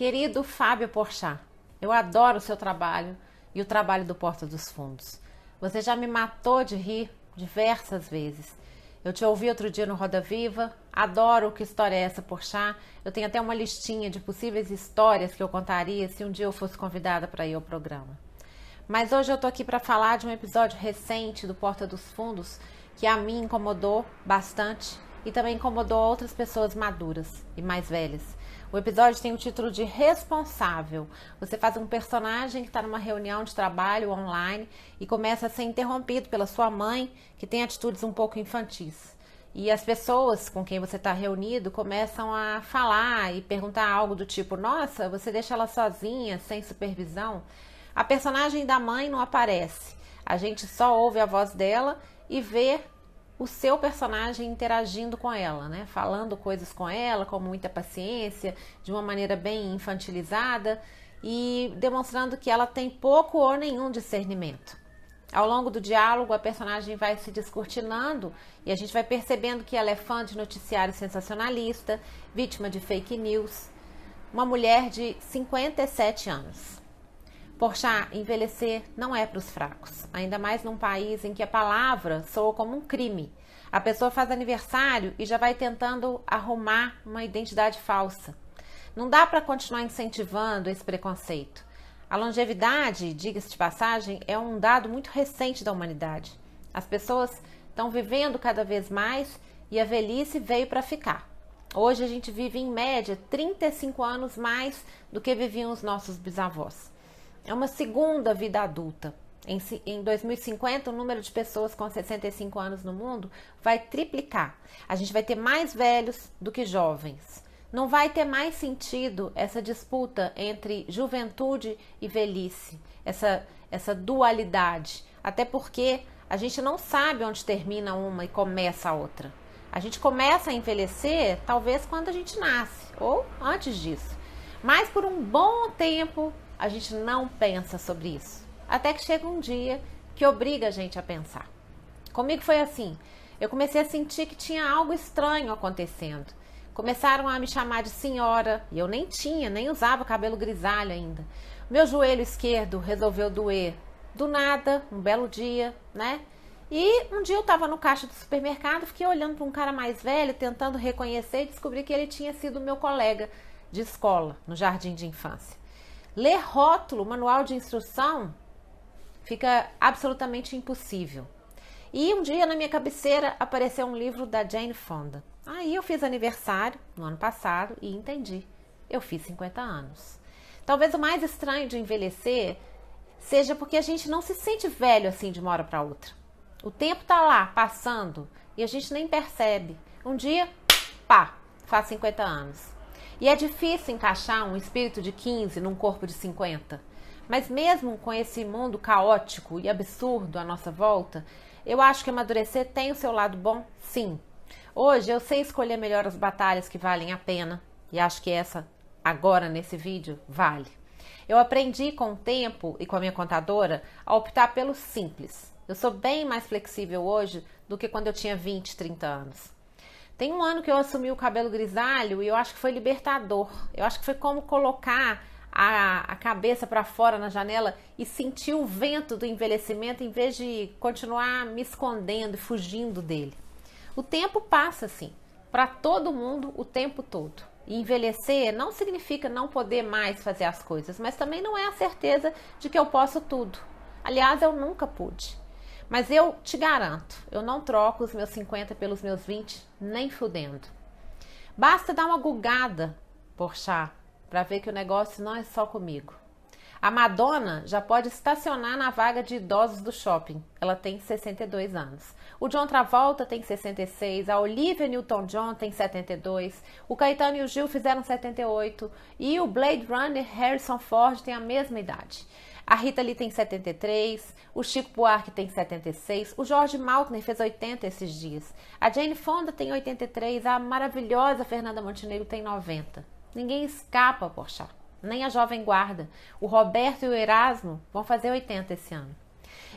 Querido Fábio Porchat, eu adoro o seu trabalho e o trabalho do Porta dos Fundos. Você já me matou de rir diversas vezes. Eu te ouvi outro dia no Roda Viva, adoro o que história é essa Porchat. Eu tenho até uma listinha de possíveis histórias que eu contaria se um dia eu fosse convidada para ir ao programa. Mas hoje eu tô aqui para falar de um episódio recente do Porta dos Fundos que a mim incomodou bastante e também incomodou outras pessoas maduras e mais velhas. O episódio tem o título de Responsável. Você faz um personagem que está numa reunião de trabalho online e começa a ser interrompido pela sua mãe, que tem atitudes um pouco infantis. E as pessoas com quem você está reunido começam a falar e perguntar algo do tipo: Nossa, você deixa ela sozinha, sem supervisão? A personagem da mãe não aparece. A gente só ouve a voz dela e vê o seu personagem interagindo com ela, né? Falando coisas com ela com muita paciência, de uma maneira bem infantilizada e demonstrando que ela tem pouco ou nenhum discernimento. Ao longo do diálogo, a personagem vai se descortinando e a gente vai percebendo que ela é fã de noticiário sensacionalista, vítima de fake news, uma mulher de 57 anos. Porchat, envelhecer não é para os fracos, ainda mais num país em que a palavra soa como um crime. A pessoa faz aniversário e já vai tentando arrumar uma identidade falsa. Não dá para continuar incentivando esse preconceito. A longevidade, diga-se de passagem, é um dado muito recente da humanidade. As pessoas estão vivendo cada vez mais e a velhice veio para ficar. Hoje a gente vive em média 35 anos mais do que viviam os nossos bisavós. É uma segunda vida adulta. Em, em 2050, o número de pessoas com 65 anos no mundo vai triplicar. A gente vai ter mais velhos do que jovens. Não vai ter mais sentido essa disputa entre juventude e velhice, essa, essa dualidade. Até porque a gente não sabe onde termina uma e começa a outra. A gente começa a envelhecer talvez quando a gente nasce ou antes disso. Mas por um bom tempo a gente não pensa sobre isso. Até que chega um dia que obriga a gente a pensar. Comigo foi assim. Eu comecei a sentir que tinha algo estranho acontecendo. Começaram a me chamar de senhora e eu nem tinha, nem usava cabelo grisalho ainda. Meu joelho esquerdo resolveu doer. Do nada, um belo dia, né? E um dia eu estava no caixa do supermercado, fiquei olhando para um cara mais velho, tentando reconhecer e descobri que ele tinha sido meu colega de escola no jardim de infância. Ler rótulo, manual de instrução, fica absolutamente impossível. E um dia na minha cabeceira apareceu um livro da Jane Fonda. Aí eu fiz aniversário no ano passado e entendi. Eu fiz 50 anos. Talvez o mais estranho de envelhecer seja porque a gente não se sente velho assim de uma hora para outra. O tempo tá lá passando e a gente nem percebe. Um dia, pá, faz 50 anos. E é difícil encaixar um espírito de 15 num corpo de 50. Mas mesmo com esse mundo caótico e absurdo à nossa volta, eu acho que amadurecer tem o seu lado bom, sim. Hoje eu sei escolher melhor as batalhas que valem a pena, e acho que essa, agora nesse vídeo, vale. Eu aprendi com o tempo e com a minha contadora a optar pelo simples. Eu sou bem mais flexível hoje do que quando eu tinha 20, 30 anos. Tem um ano que eu assumi o cabelo grisalho e eu acho que foi libertador. Eu acho que foi como colocar a, a cabeça para fora na janela e sentir o vento do envelhecimento em vez de continuar me escondendo e fugindo dele. O tempo passa assim, para todo mundo o tempo todo. E envelhecer não significa não poder mais fazer as coisas, mas também não é a certeza de que eu posso tudo. Aliás, eu nunca pude. Mas eu te garanto, eu não troco os meus 50 pelos meus 20, nem fudendo. Basta dar uma gugada, por chá, para ver que o negócio não é só comigo. A Madonna já pode estacionar na vaga de idosos do shopping. Ela tem 62 anos. O John Travolta tem 66, a Olivia Newton-John tem 72, o Caetano e o Gil fizeram 78 e o Blade Runner Harrison Ford tem a mesma idade. A Rita Lee tem 73, o Chico Buarque tem 76, o Jorge Maltner fez 80 esses dias. A Jane Fonda tem 83, a maravilhosa Fernanda Montenegro tem 90. Ninguém escapa, poxa, nem a Jovem Guarda. O Roberto e o Erasmo vão fazer 80 esse ano.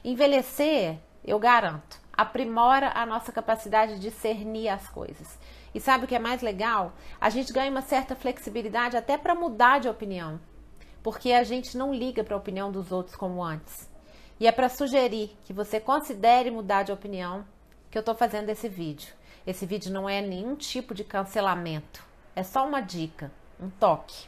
Envelhecer, eu garanto, aprimora a nossa capacidade de discernir as coisas. E sabe o que é mais legal? A gente ganha uma certa flexibilidade até para mudar de opinião, porque a gente não liga para a opinião dos outros como antes. E é para sugerir que você considere mudar de opinião que eu estou fazendo esse vídeo. Esse vídeo não é nenhum tipo de cancelamento, é só uma dica, um toque.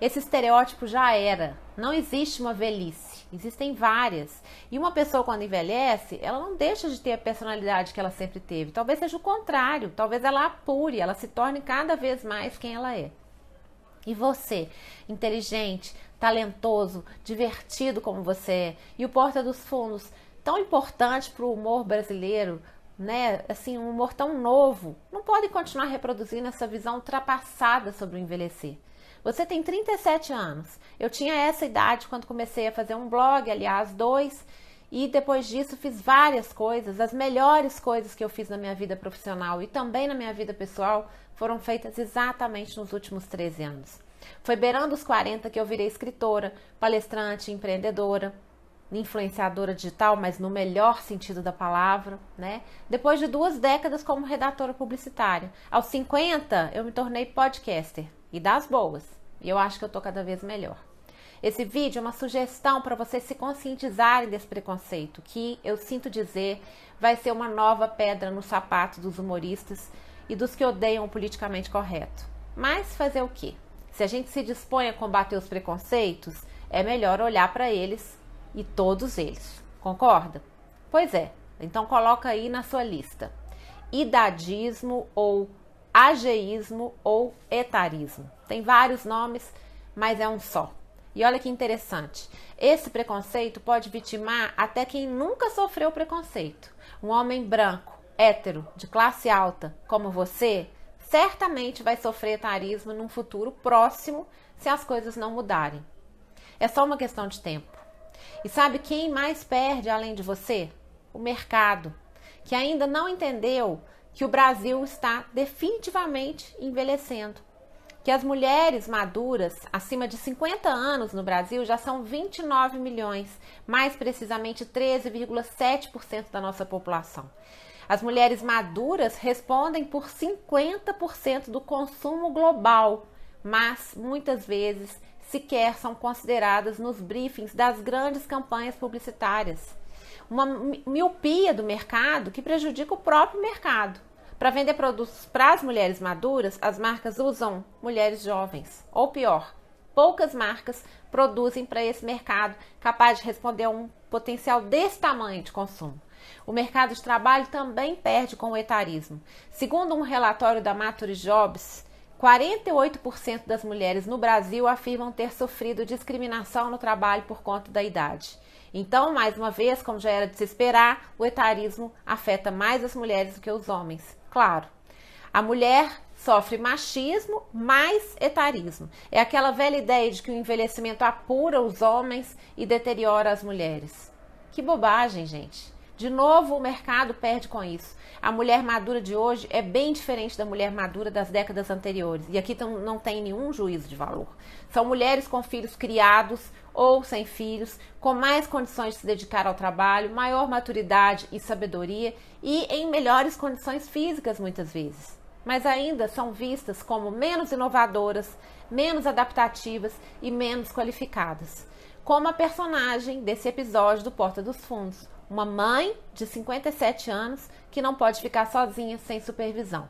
Esse estereótipo já era. Não existe uma velhice, existem várias. E uma pessoa, quando envelhece, ela não deixa de ter a personalidade que ela sempre teve. Talvez seja o contrário, talvez ela apure, ela se torne cada vez mais quem ela é. E você, inteligente, talentoso, divertido como você é, e o Porta dos Fundos, tão importante para o humor brasileiro, né? Assim, um humor tão novo, não pode continuar reproduzindo essa visão ultrapassada sobre o envelhecer. Você tem 37 anos. Eu tinha essa idade quando comecei a fazer um blog, aliás, dois, e depois disso fiz várias coisas. As melhores coisas que eu fiz na minha vida profissional e também na minha vida pessoal foram feitas exatamente nos últimos 13 anos. Foi beirando os 40 que eu virei escritora, palestrante, empreendedora, influenciadora digital, mas no melhor sentido da palavra, né? Depois de duas décadas como redatora publicitária. Aos 50, eu me tornei podcaster e das boas. E eu acho que eu tô cada vez melhor. Esse vídeo é uma sugestão para vocês se conscientizarem desse preconceito, que eu sinto dizer vai ser uma nova pedra no sapato dos humoristas e dos que odeiam o politicamente correto. Mas fazer o quê? Se a gente se dispõe a combater os preconceitos, é melhor olhar para eles e todos eles. Concorda? Pois é. Então coloca aí na sua lista. Idadismo ou ageísmo ou etarismo. Tem vários nomes, mas é um só. E olha que interessante. Esse preconceito pode vitimar até quem nunca sofreu preconceito. Um homem branco, hétero, de classe alta, como você, certamente vai sofrer etarismo num futuro próximo se as coisas não mudarem. É só uma questão de tempo. E sabe quem mais perde além de você? O mercado, que ainda não entendeu que o Brasil está definitivamente envelhecendo. Que as mulheres maduras, acima de 50 anos no Brasil, já são 29 milhões, mais precisamente 13,7% da nossa população. As mulheres maduras respondem por 50% do consumo global, mas muitas vezes sequer são consideradas nos briefings das grandes campanhas publicitárias uma miopia do mercado que prejudica o próprio mercado. Para vender produtos para as mulheres maduras, as marcas usam mulheres jovens. Ou pior, poucas marcas produzem para esse mercado capaz de responder a um potencial desse tamanho de consumo. O mercado de trabalho também perde com o etarismo. Segundo um relatório da Mature Jobs, 48% das mulheres no Brasil afirmam ter sofrido discriminação no trabalho por conta da idade. Então, mais uma vez, como já era de se esperar, o etarismo afeta mais as mulheres do que os homens. Claro, a mulher sofre machismo mais etarismo. É aquela velha ideia de que o envelhecimento apura os homens e deteriora as mulheres. Que bobagem, gente. De novo, o mercado perde com isso. A mulher madura de hoje é bem diferente da mulher madura das décadas anteriores. E aqui não tem nenhum juízo de valor. São mulheres com filhos criados ou sem filhos, com mais condições de se dedicar ao trabalho, maior maturidade e sabedoria e em melhores condições físicas, muitas vezes. Mas ainda são vistas como menos inovadoras, menos adaptativas e menos qualificadas. Como a personagem desse episódio do Porta dos Fundos, uma mãe de 57 anos que não pode ficar sozinha sem supervisão.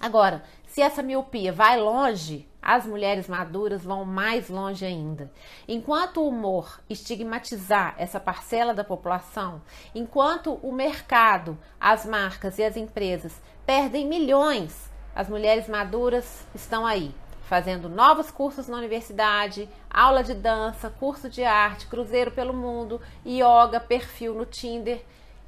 Agora, se essa miopia vai longe, as mulheres maduras vão mais longe ainda. Enquanto o humor estigmatizar essa parcela da população, enquanto o mercado, as marcas e as empresas perdem milhões, as mulheres maduras estão aí, fazendo novos cursos na universidade, aula de dança, curso de arte, cruzeiro pelo mundo, yoga, perfil no Tinder,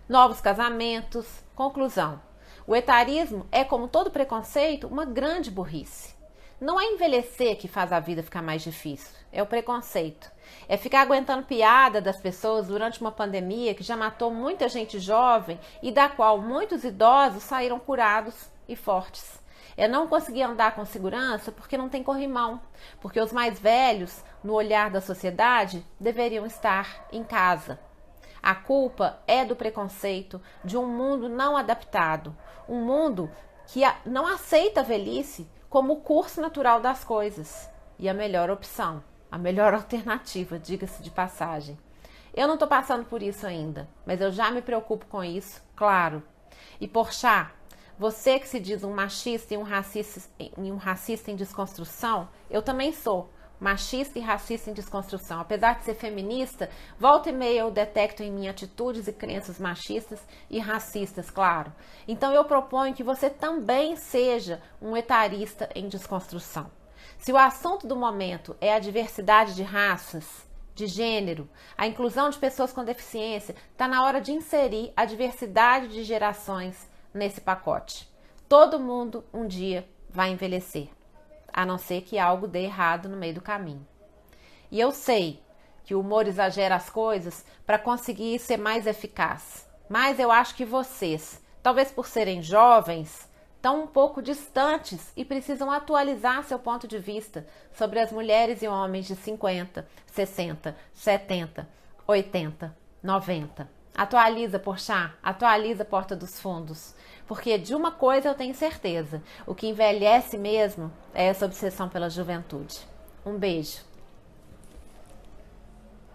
novos casamentos. Conclusão: o etarismo é, como todo preconceito, uma grande burrice. Não é envelhecer que faz a vida ficar mais difícil, é o preconceito. É ficar aguentando piada das pessoas durante uma pandemia que já matou muita gente jovem e da qual muitos idosos saíram curados e fortes. É não conseguir andar com segurança porque não tem corrimão, porque os mais velhos, no olhar da sociedade, deveriam estar em casa. A culpa é do preconceito, de um mundo não adaptado, um mundo que não aceita a velhice como o curso natural das coisas e a melhor opção, a melhor alternativa, diga-se de passagem. Eu não estou passando por isso ainda, mas eu já me preocupo com isso, claro. E Porchat, você que se diz um machista e um racista, e um racista em desconstrução, eu também sou machista e racista em desconstrução. Apesar de ser feminista, volta e meia eu detecto em mim atitudes e crenças machistas e racistas, claro. Então eu proponho que você também seja um etarista em desconstrução. Se o assunto do momento é a diversidade de raças, de gênero, a inclusão de pessoas com deficiência, está na hora de inserir a diversidade de gerações nesse pacote. Todo mundo um dia vai envelhecer a não ser que algo dê errado no meio do caminho. E eu sei que o humor exagera as coisas para conseguir ser mais eficaz, mas eu acho que vocês, talvez por serem jovens, estão um pouco distantes e precisam atualizar seu ponto de vista sobre as mulheres e homens de 50, 60, 70, 80, 90. Atualiza, Porchat, atualiza Porta dos Fundos. Porque de uma coisa eu tenho certeza: o que envelhece mesmo é essa obsessão pela juventude. Um beijo.